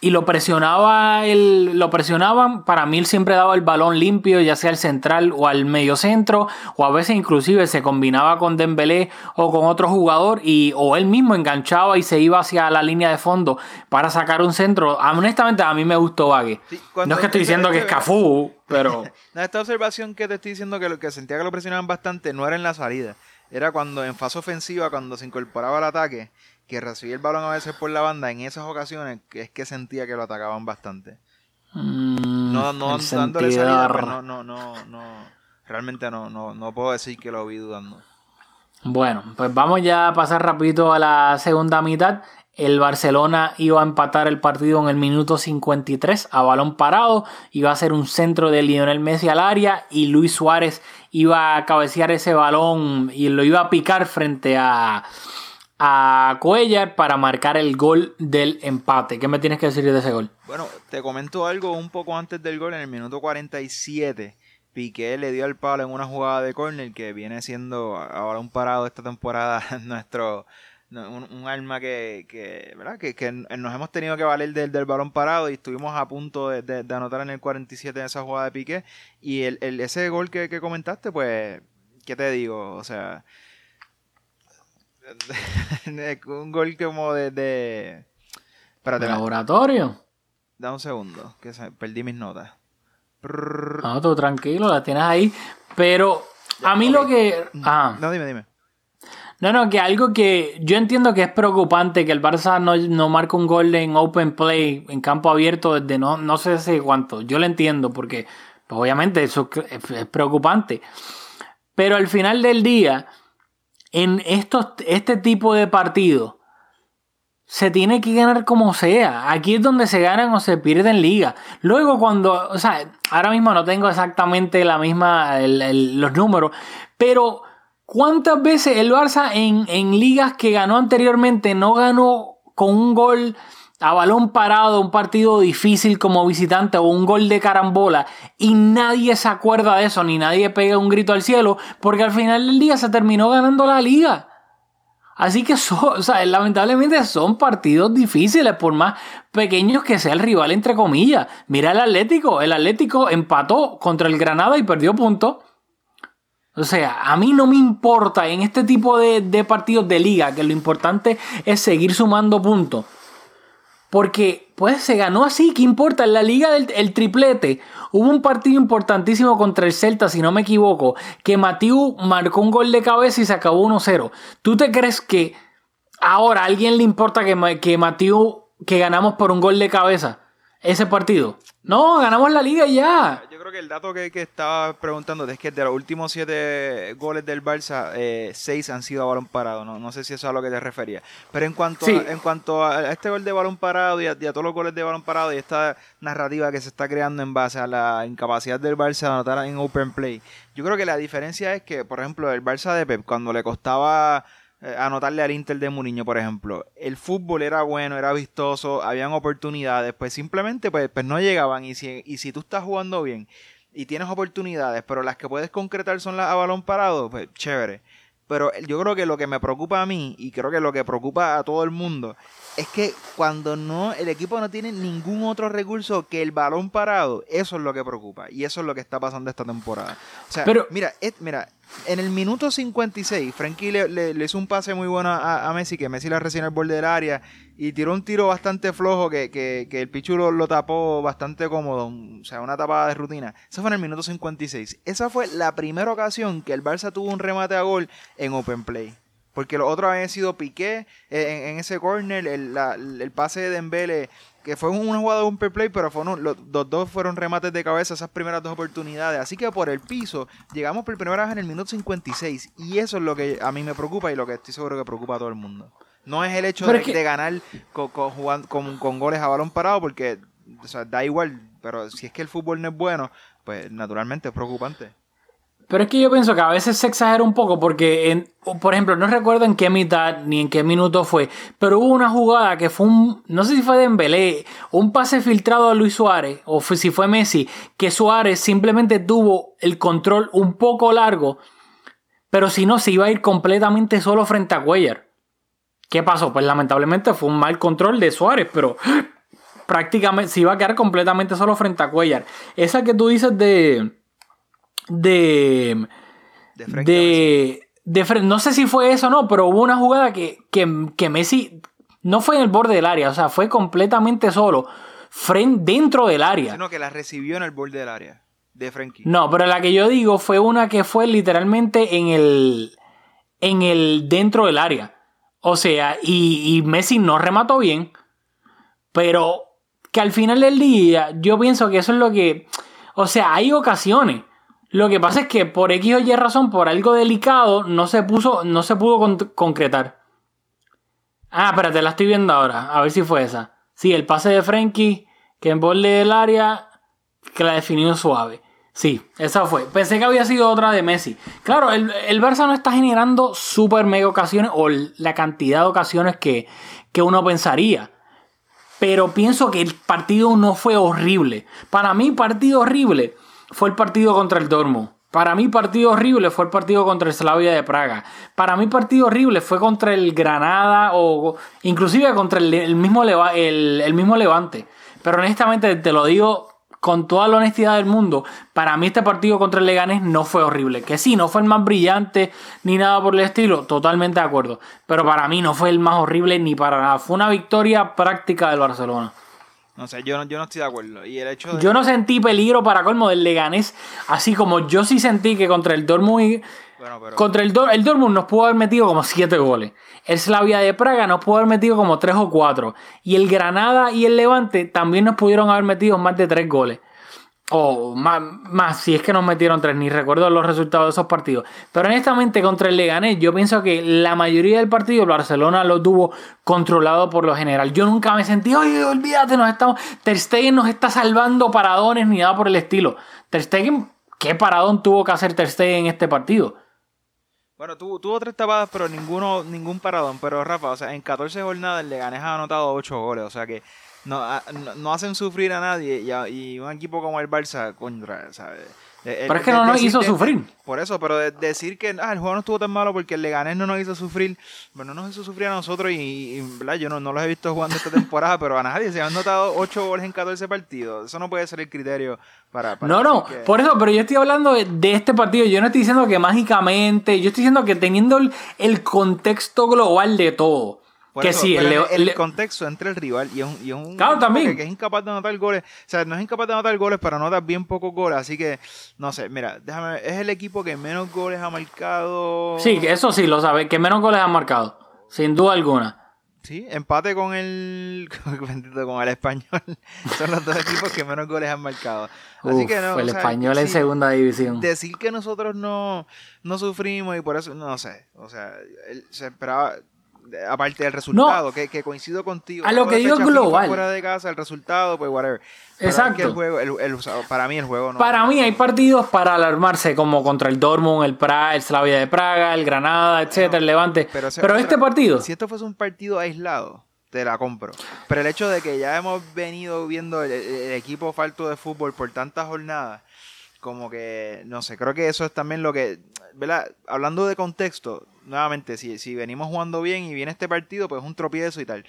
y lo presionaba el, lo presionaban, para mí él siempre daba el balón limpio, ya sea al central o al medio centro, o a veces inclusive se combinaba con Dembélé o con otro jugador y o él mismo enganchaba y se iba hacia la línea de fondo para sacar un centro. Honestamente a mí me gustó Vague. Sí, no es que estoy diciendo que es Cafú, pero esta observación que te estoy diciendo que lo que sentía que lo presionaban bastante no era en la salida, era cuando en fase ofensiva cuando se incorporaba al ataque que recibía el balón a veces por la banda, en esas ocasiones es que sentía que lo atacaban bastante. Mm, no, no dándole salida, pues no, no, no, no, realmente no, no, no puedo decir que lo vi dudando. Bueno, pues vamos ya a pasar rapidito a la segunda mitad. El Barcelona iba a empatar el partido en el minuto 53 a balón parado. Iba a ser un centro de Lionel Messi al área y Luis Suárez iba a cabecear ese balón y lo iba a picar frente a, a Cuellar para marcar el gol del empate. ¿Qué me tienes que decir de ese gol? Bueno, te comento algo un poco antes del gol, en el minuto 47. Piqué le dio el palo en una jugada de córner que viene siendo ahora un parado esta temporada nuestro un, un arma que, que, ¿verdad? Que, que nos hemos tenido que valer del, del balón parado y estuvimos a punto de anotar en el 47 en esa jugada de Piqué y el, el- ese gol que, que comentaste pues ¿qué te digo? o sea un gol como de, de... espérate ¿De da- laboratorio? da un segundo que se- perdí mis notas Prrr. No, tú tranquilo, la tienes ahí. Pero a mí lo que. Ah, no dime dime no, no, que algo que yo entiendo que es preocupante que el Barça no, no marca un gol en open play, en campo abierto, desde no, no sé hace cuánto. Yo lo entiendo porque, pues, obviamente, eso es, es preocupante. Pero al final del día, en estos, este tipo de partidos, se tiene que ganar como sea. Aquí es donde se ganan o se pierden ligas. Luego cuando, o sea, ahora mismo no tengo exactamente la misma, los números, pero ¿cuántas veces el Barça en, en ligas que ganó anteriormente no ganó con un gol a balón parado, un partido difícil como visitante o un gol de carambola y nadie se acuerda de eso, ni nadie pega un grito al cielo, porque al final del día se terminó ganando la liga. Así que son, o sea, lamentablemente son partidos difíciles, por más pequeños que sea el rival, entre comillas. Mira el Atlético, el Atlético empató contra el Granada y perdió puntos. O sea, a mí no me importa en este tipo de, de partidos de liga, que lo importante es seguir sumando puntos. Porque, pues, se ganó así, ¿qué importa? En la liga del el triplete hubo un partido importantísimo contra el Celta, si no me equivoco, que Matiu marcó un gol de cabeza y se acabó 1-0. ¿Tú te crees que ahora a alguien le importa que, que Matiu, que ganamos por un gol de cabeza ese partido? No, ganamos la liga y ya. Yo creo que el dato que, que estaba preguntando es que de los últimos siete goles del Barça, eh, seis han sido a balón parado. No, no sé si eso es a lo que te refería. Pero en cuanto, Sí. a, en cuanto a este gol de balón parado y a, y a todos los goles de balón parado y esta narrativa que se está creando en base a la incapacidad del Barça de anotar en open play, yo creo que la diferencia es que, por ejemplo, el Barça de Pep, cuando le costaba eh, anotarle al Inter de Mourinho, por ejemplo. El fútbol era bueno, era vistoso, habían oportunidades, pues simplemente pues, pues no llegaban. Y si, y si tú estás jugando bien y tienes oportunidades, pero las que puedes concretar son las a balón parado, pues chévere. Pero yo creo que lo que me preocupa a mí, y creo que lo que preocupa a todo el mundo, es que cuando no el equipo no tiene ningún otro recurso que el balón parado, eso es lo que preocupa. Y eso es lo que está pasando esta temporada. O sea, Pero- mira, mira, en el minuto 56, Frankie le, le- le hizo un pase muy bueno a, a Messi, que Messi la recién al borde del área, y tiró un tiro bastante flojo que, que, el Pichu lo, lo tapó bastante cómodo, o sea, una tapada de rutina. Eso fue en el minuto 56. Esa fue la primera ocasión que el Barça tuvo un remate a gol en open play. Porque los otros habían sido Piqué eh, en, en ese corner, el, la- el pase de Dembele, que fue una jugada de un play, pero fueron, los, los dos fueron remates de cabeza esas primeras dos oportunidades. Así que por el piso llegamos por primera vez en el minuto 56. Y eso es lo que a mí me preocupa y lo que estoy seguro que preocupa a todo el mundo. No es el hecho de, es que- de ganar con, con, jugando- con- con goles a balón parado, porque o sea, da igual. Pero si es que el fútbol no es bueno, pues naturalmente es preocupante. Pero es que yo pienso que a veces se exagera un poco porque, por ejemplo, no recuerdo en qué mitad ni en qué minuto fue, pero hubo una jugada que fue un, no sé si fue Dembélé, un pase filtrado a Luis Suárez, o si fue Messi, que Suárez simplemente tuvo el control un poco largo, pero si no se iba a ir completamente solo frente a Cuellar. ¿Qué pasó? Pues lamentablemente fue un mal control de Suárez, pero prácticamente se iba a quedar completamente solo frente a Cuellar. Esa que tú dices de... de De de, no sé si fue eso o no, pero hubo una jugada que, que, que Messi no fue en el borde del área, o sea, fue completamente solo, fren- dentro del área. Sino que la recibió en el borde del área de Frankie. No, pero la que yo digo fue una que fue literalmente en el, en el dentro del área. O sea, y, y Messi no remató bien, pero que al final del día yo pienso que eso es lo que, o sea, hay ocasiones. Lo que pasa es que por X o Y razón, por algo delicado, no se puso, no se pudo con- concretar. Ah, espérate, la estoy viendo ahora. A ver si fue esa. Sí, el pase de Frenkie, que en borde del área, que la definió suave. Sí, esa fue. Pensé que había sido otra de Messi. Claro, el, el Barça no está generando super mega ocasiones o la cantidad de ocasiones que, que uno pensaría. Pero pienso que el partido no fue horrible. Para mí, partido horrible fue el partido contra el Dortmund. Para mí partido horrible fue el partido contra el Slavia de Praga. Para mí partido horrible fue contra el Granada o inclusive contra el, mismo, el mismo Levante. Pero honestamente te lo digo con toda la honestidad del mundo, para mí este partido contra el Leganés no fue horrible. Que sí, no fue el más brillante ni nada por el estilo, totalmente de acuerdo. Pero para mí no fue el más horrible ni para nada. Fue una victoria práctica del Barcelona. No sé, yo no, yo no estoy de acuerdo. Y el hecho de... Yo no sentí peligro para colmo del Leganés, así como yo sí sentí que contra el Dortmund Bueno, pero... contra el, Dor- el Dortmund nos pudo haber metido como 7 goles. El Slavia de Praga nos pudo haber metido como 3 o 4. Y el Granada y el Levante también nos pudieron haber metido más de 3 goles. O más, más, si es que nos metieron 3, ni recuerdo los resultados de esos partidos. Pero honestamente, contra el Leganés, yo pienso que la mayoría del partido el Barcelona lo tuvo controlado por lo general. Yo nunca me sentí, oye, olvídate, nos estamos. Ter Stegen nos está salvando paradones ni nada por el estilo. Ter Stegen, ¿qué paradón tuvo que hacer Ter Stegen en este partido? Bueno, tuvo, tuvo tres tapadas, pero ninguno, ningún paradón. Pero Rafa, o sea, en 14 jornadas el Leganés ha anotado 8 goles. O sea que no, a- no, no hacen sufrir a nadie. Y, y un equipo como el Barça, contra, ¿sabes? Eh, Pero eh, es que no nos hizo sufrir. Por eso, pero de- decir que ah, el juego no estuvo tan malo porque el Leganés no nos hizo sufrir, bueno, no nos hizo sufrir a nosotros y, y, ¿verdad? yo no, no los he visto jugando esta temporada, pero a nadie se han notado 8 goles en 14 partidos. Eso no puede ser el criterio para... para No, no, que- por eso, pero yo estoy hablando de, de este partido. Yo no estoy diciendo que mágicamente, yo estoy diciendo que teniendo el, el contexto global de todo. Por que eso, sí, el, el, contexto entre el rival y es un, y es un Claro, también. Que, es incapaz de anotar goles. O sea, no es incapaz de anotar goles, pero anota bien pocos goles. Así que, no sé, mira, déjame ver, es el equipo que menos goles ha marcado. sí, eso sí lo sabe, que menos goles han marcado, sin duda alguna. Sí, empate con el con el español. Son los dos equipos que menos goles han marcado. Así Uf, que no, el o sea, español en segunda división. Decir que nosotros no, no sufrimos y por eso, no sé. O sea, él se esperaba, aparte del resultado, que, que coincido contigo. A lo que digo global. Fuera de casa, el resultado, pues whatever. Pero Exacto. el juego, el- el- para mí el juego no. Para mí hay partidos para alarmarse, como contra el Dortmund, el Praga, el Slavia de Praga, el Granada, etcétera, el Levante. Pero, otra- este partido, Si esto fuese un partido aislado, te la compro. Pero el hecho de que ya hemos venido viendo el, el equipo falto de fútbol por tantas jornadas, como que, no sé, creo que eso es también lo que, ¿verdad? Hablando de contexto, nuevamente, si, si venimos jugando bien y viene este partido, pues es un tropiezo y tal.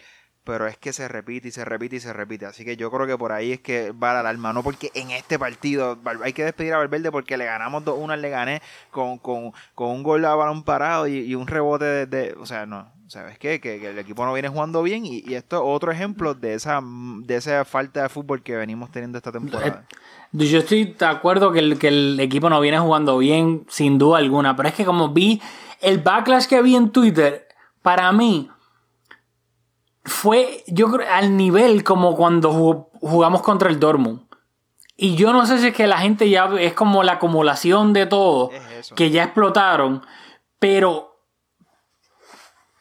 Pero es que se repite y se repite y se repite. Así que yo creo que por ahí es que va la alarma. No porque en este partido hay que despedir a Valverde porque le ganamos 2-1 al Leganés con, con, con un gol a balón parado y, y un rebote de, de- O sea, no. ¿Sabes qué? Que, que el equipo no viene jugando bien y, y esto es otro ejemplo de esa, de esa falta de fútbol que venimos teniendo esta temporada. yo estoy de acuerdo que el, que el equipo no viene jugando bien, sin duda alguna. Pero es que como vi el backlash que vi en Twitter, para mí fue, yo creo, al nivel como cuando jug- jugamos contra el Dortmund. Y yo no sé si es que la gente ya es como la acumulación de todo, Es que ya explotaron, pero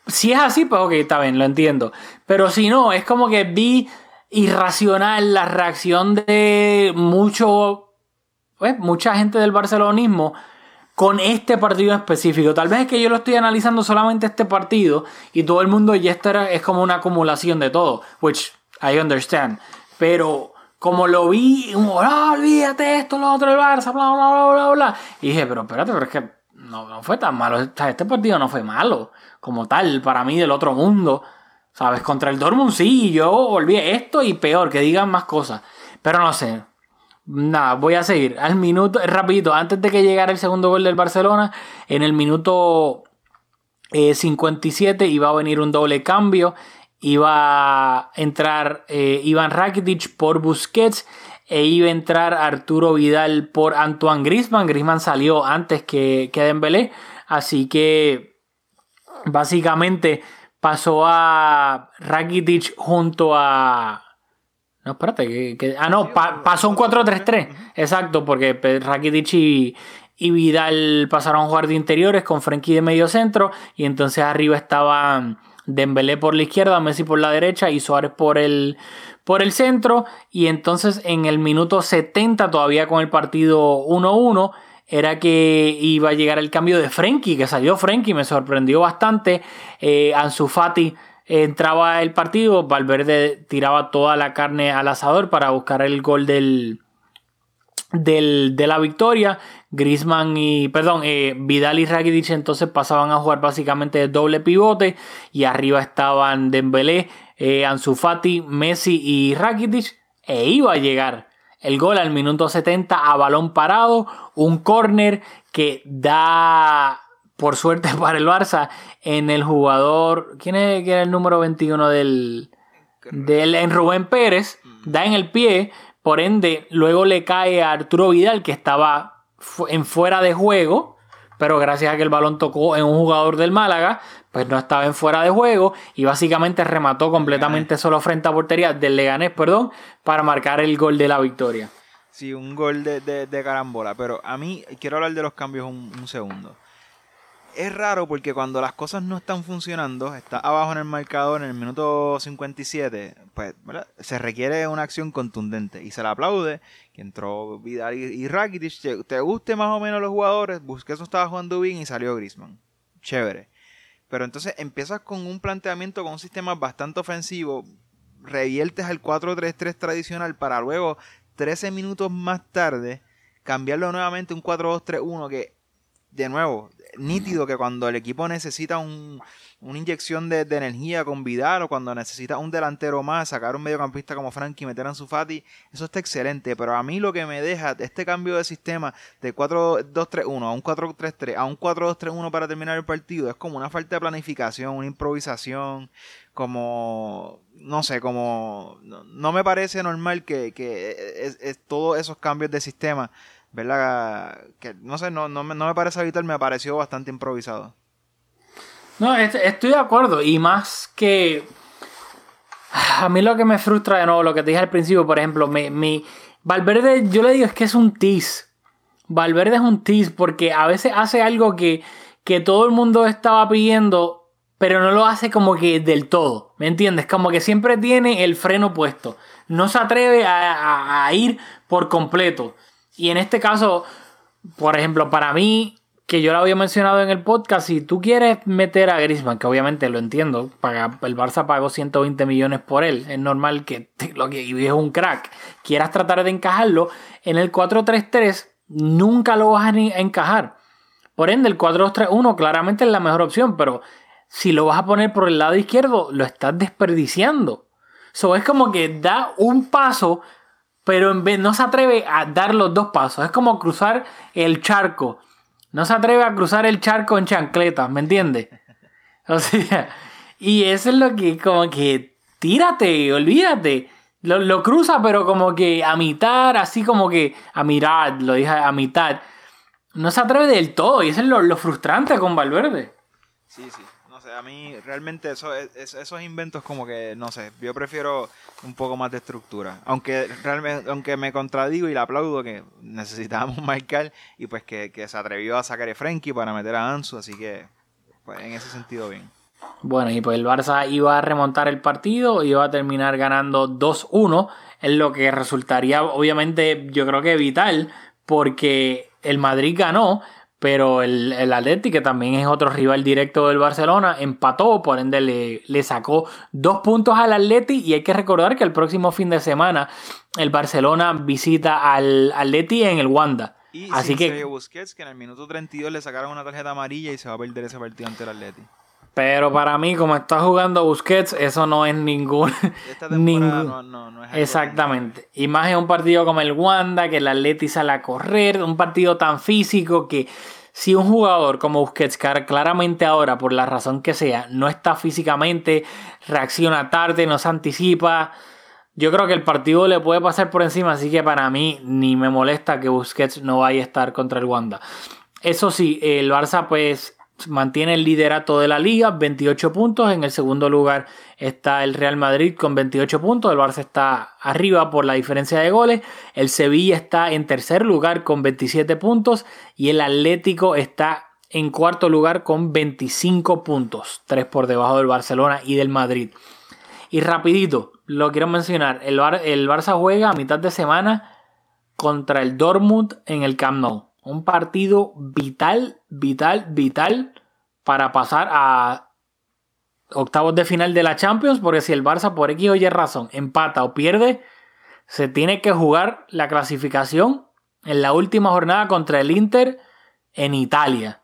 si es así, pues ok, está bien, lo entiendo. Pero si no, es como que vi irracional la reacción de mucho, pues, mucha gente del barcelonismo con este partido específico. Tal vez es que yo lo estoy analizando solamente este partido y todo el mundo ya era- es como una acumulación de todo, which I understand. Pero como lo vi, como, no, olvídate esto, lo otro, el Barça, bla, bla, bla, bla, bla. Y dije, pero espérate, pero es que no, no fue tan malo. Este partido no fue malo como tal, para mí del otro mundo. ¿Sabes? Contra el Dortmund sí, yo olvidé esto y peor, que digan más cosas. Pero no sé, Nada, voy a seguir. Al minuto, rapidito, antes de que llegara el segundo gol del Barcelona, en el minuto eh, 57 iba a venir un doble cambio. Iba a entrar eh, Iván Rakitic por Busquets e iba a entrar Arturo Vidal por Antoine Griezmann. Griezmann salió antes que, que Dembélé, así que básicamente pasó a Rakitic junto a no, espérate, que, ah, no, pa- pasó un 4-3-3. Exacto, porque pe- Rakitic y, y Vidal pasaron a jugar de interiores con Frenkie de medio centro. Y entonces arriba estaban Dembélé por la izquierda, Messi por la derecha y Suárez por el, por el centro. Y entonces en el minuto 70, todavía con el partido 1-1, era que iba a llegar el cambio de Frenkie, que salió Frenkie, me sorprendió bastante. Eh, Ansu Fati entraba el partido, Valverde tiraba toda la carne al asador para buscar el gol del, del- de la victoria. Griezmann y, perdón, eh, Vidal y Rakitic entonces pasaban a jugar básicamente de doble pivote y arriba estaban Dembélé, eh, Ansu Fati, Messi y Rakitic e iba a llegar el gol al minuto 70 a balón parado, un córner que da por suerte para el Barça en el jugador, ¿quién es, quién es el número 21 del, del en Rubén Pérez, da en el pie, por ende luego le cae a Arturo Vidal que estaba en fuera de juego, pero gracias a que el balón tocó en un jugador del Málaga, pues no estaba en fuera de juego y básicamente remató completamente solo frente a portería del Leganés, perdón, para marcar el gol de la victoria. Sí, un gol de, de- de carambola. Pero a mí, quiero hablar de los cambios un, un segundo. Es raro porque cuando las cosas no están funcionando, está abajo en el marcador en el minuto 57, pues se requiere una acción contundente y se le aplaude que entró Vidal y, Rakitic. Te, te guste más o menos los jugadores, Busquets no estaba jugando bien y salió Griezmann. Chévere. Pero entonces empiezas con un planteamiento, con un sistema bastante ofensivo, reviertes al 4-3-3 tradicional para luego 13 minutos más tarde cambiarlo nuevamente un 4-2-3-1 que de nuevo nítido que cuando el equipo necesita un- una inyección de, de energía con Vidal o cuando necesita un delantero más, sacar un mediocampista como Frankie y meter a Fati, eso está excelente, pero a mí lo que me deja de este cambio de sistema de 4-2-3-1 a un 4-3-3 a un 4-2-3-1 para terminar el partido es como una falta de planificación, una improvisación, como no sé, como no, no me parece normal que, que es- es- todos esos cambios de sistema, ¿verdad? Que no sé, no, no, me, no me parece habitual, me pareció bastante improvisado. No, est- estoy de acuerdo. Y más que. A mí lo que me frustra de nuevo, lo que te dije al principio, por ejemplo, mi, mi- Valverde, yo le digo es que es un tease. Valverde es un tease porque a veces hace algo que, que todo el mundo estaba pidiendo, pero no lo hace como que del todo. ¿Me entiendes? Como que siempre tiene el freno puesto. No se atreve a ir por completo. Y en este caso, por ejemplo, para mí, que yo lo había mencionado en el podcast, si tú quieres meter a Griezmann, que obviamente lo entiendo, el Barça pagó 120 millones por él, es normal que lo que es un crack, quieras tratar de encajarlo, en el 4-3-3 nunca lo vas a encajar. Por ende, el 4-2-3-1 claramente es la mejor opción, pero si lo vas a poner por el lado izquierdo, lo estás desperdiciando. So, es como que da un paso, pero en vez no se atreve a dar los dos pasos. Es como cruzar el charco. No se atreve a cruzar el charco en chancletas, ¿me entiendes? O sea, y eso es lo que, como que, tírate, olvídate. Lo, cruza, pero como que a mitad, así como que a mirar, lo dije a mitad. No se atreve del todo, y eso es lo, lo frustrante con Valverde. Sí, sí. A mí realmente eso, es- es- esos inventos como que, no sé, yo prefiero un poco más de estructura. Aunque realmente, aunque me contradigo y le aplaudo que necesitábamos marcar y pues que, que se atrevió a sacar a Frenkie para meter a Ansu, así que pues en ese sentido bien. Bueno, y pues el Barça iba a remontar el partido, iba a terminar ganando 2-1, en lo que resultaría obviamente yo creo que vital, porque el Madrid ganó, pero el, el Atleti, que también es otro rival directo del Barcelona, empató, por ende le, le sacó dos puntos al Atleti y hay que recordar que el próximo fin de semana el Barcelona visita al Atleti en el Wanda. Y Así sin que Busquets, que en el minuto 32 le sacaron una tarjeta amarilla y se va a perder ese partido ante el Atleti. Pero para mí, como está jugando Busquets, eso no es ningún. Esta ningún- no, no, no es Exactamente. Y más en un partido como el Wanda, que el Atleti sale a correr, un partido tan físico que si un jugador como Busquets, que claramente ahora, por la razón que sea, no está físicamente, reacciona tarde, no se anticipa, yo creo que el partido le puede pasar por encima, así que para mí ni me molesta que Busquets no vaya a estar contra el Wanda. Eso sí, el Barça pues mantiene el liderato de la liga, 28 puntos. En el segundo lugar está el Real Madrid con 28 puntos. El Barça está arriba por la diferencia de goles. El Sevilla está en tercer lugar con 27 puntos. Y el Atlético está en cuarto lugar con 25 puntos. Tres por debajo del Barcelona y del Madrid. Y rapidito, lo quiero mencionar. El, Bar- el Barça juega a mitad de semana contra el Dortmund en el Camp Nou. Un partido vital, vital, vital para pasar a octavos de final de la Champions, porque si el Barça por X o Y razón empata o pierde, se tiene que jugar la clasificación en la última jornada contra el Inter en Italia.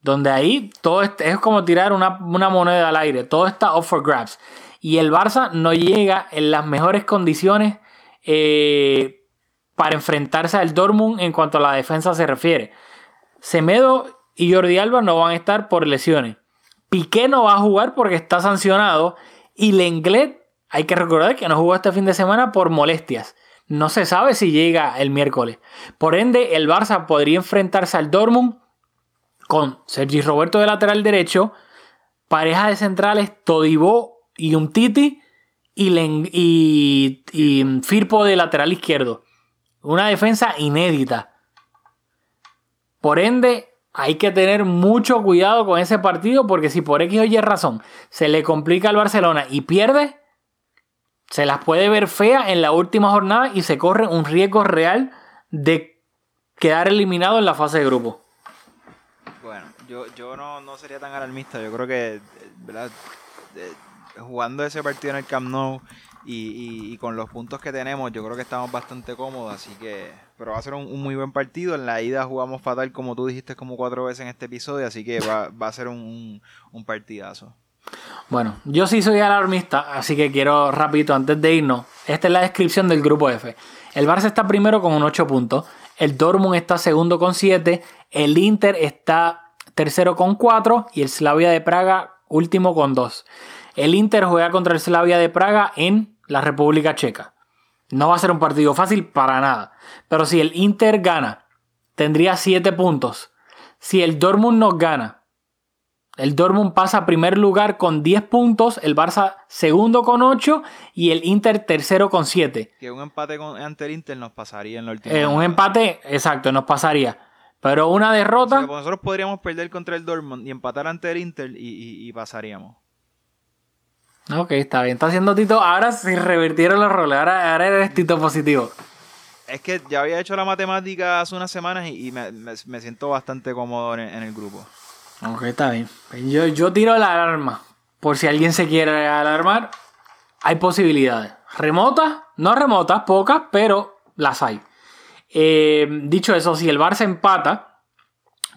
Donde ahí todo es, como tirar una, una moneda al aire. Todo está up for grabs. Y el Barça no llega en las mejores condiciones eh, para enfrentarse al Dortmund en cuanto a la defensa se refiere. Semedo y Jordi Alba no van a estar por lesiones. Piqué no va a jugar porque está sancionado. Y Lenglet, hay que recordar que no jugó este fin de semana por molestias. No se sabe si llega el miércoles. Por ende, el Barça podría enfrentarse al Dortmund con Sergi Roberto de lateral derecho, pareja de centrales Todibó y Umtiti y, y Firpo de lateral izquierdo. Una defensa inédita. Por ende, hay que tener mucho cuidado con ese partido porque si por X o Y razón se le complica al Barcelona y pierde, se las puede ver fea en la última jornada y se corre un riesgo real de quedar eliminado en la fase de grupo. Bueno, yo, yo no, no sería tan alarmista. Yo creo que, eh, ¿verdad? Eh, jugando ese partido en el Camp Nou y, con los puntos que tenemos, yo creo que estamos bastante cómodos. Así que, pero va a ser un, muy buen partido. En la ida jugamos fatal, como tú dijiste, como cuatro veces en este episodio. Así que va, a ser un, un, un partidazo. Bueno, yo sí soy alarmista, así que quiero rapidito antes de irnos. Esta es la descripción del grupo F. El Barça está primero con un 8 puntos, el Dortmund está segundo con 7, el Inter está tercero con 4 y el Slavia de Praga último con 2. El Inter juega contra el Slavia de Praga en la República Checa. No va a ser un partido fácil para nada, pero si el Inter gana, tendría 7 puntos. Si el Dortmund nos gana, el Dortmund pasa a primer lugar con 10 puntos, el Barça segundo con 8 y el Inter tercero con 7. Que un empate con, ante el Inter nos pasaría en la última. Eh, un empate, exacto, nos pasaría. Pero una O sea, derrota, que nosotros podríamos perder contra el Dortmund y empatar ante el Inter y, y- y pasaríamos. Ok, está bien, está haciendo Tito. Ahora se revirtieron los roles, ahora, ahora eres Tito positivo. Es que ya había hecho la matemática hace unas semanas y, y me, me- me siento bastante cómodo en, en el grupo. Ok, está bien. Yo, yo tiro la alarma. Por si alguien se quiere alarmar, hay posibilidades. Remotas, no remotas, pocas, pero las hay. Eh, dicho eso, si el Barça empata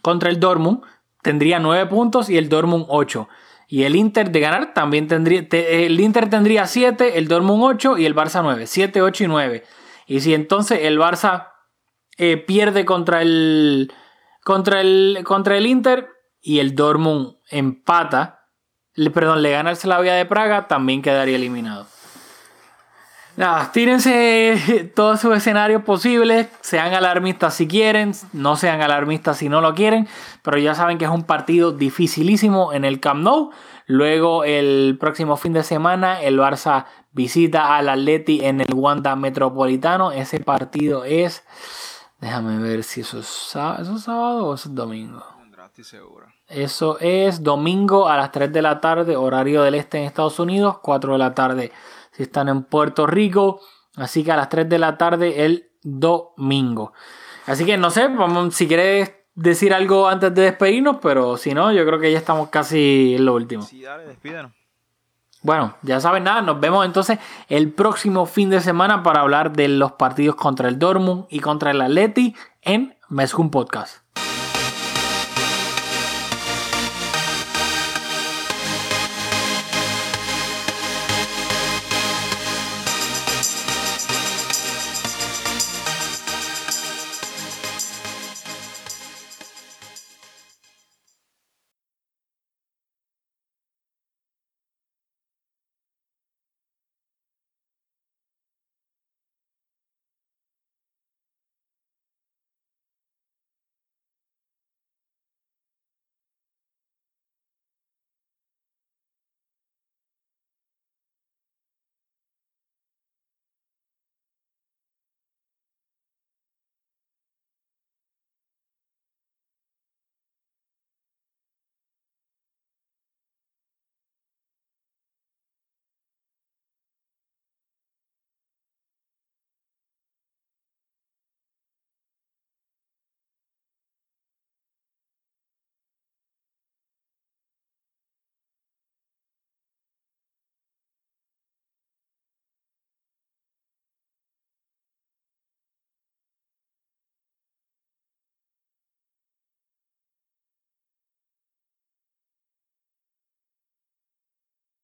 contra el Dortmund, tendría 9 puntos y el Dortmund 8. Y el Inter de ganar también tendría. te- el Inter tendría 7, el Dortmund 8 y el Barça 9. 7, 8 y 9. Y si entonces el Barça eh, pierde contra el, contra, el, contra el Inter y el Dortmund empata, le- perdón, le gana el Slavia de Praga, también quedaría eliminado. Nada, tírense todos sus escenarios posibles, sean alarmistas si quieren, no sean alarmistas si no lo quieren, pero ya saben que es un partido dificilísimo en el Camp Nou. Luego el próximo fin de semana el Barça visita al Atleti en el Wanda Metropolitano. Ese partido es, déjame ver si eso es, ¿eso es sábado o eso es domingo. Eso es domingo a las 3 de la tarde, horario del este en Estados Unidos, 4 de la tarde si están en Puerto Rico. Así que a las 3 de la tarde el domingo. Así que no sé, vamos, si quieres decir algo antes de despedirnos, pero si no, yo creo que ya estamos casi en lo último. Sí, dale, despídenos. Bueno, ya saben nada, nos vemos entonces el próximo fin de semana para hablar de los partidos contra el Dortmund y contra el Atleti en Mezcum Podcast.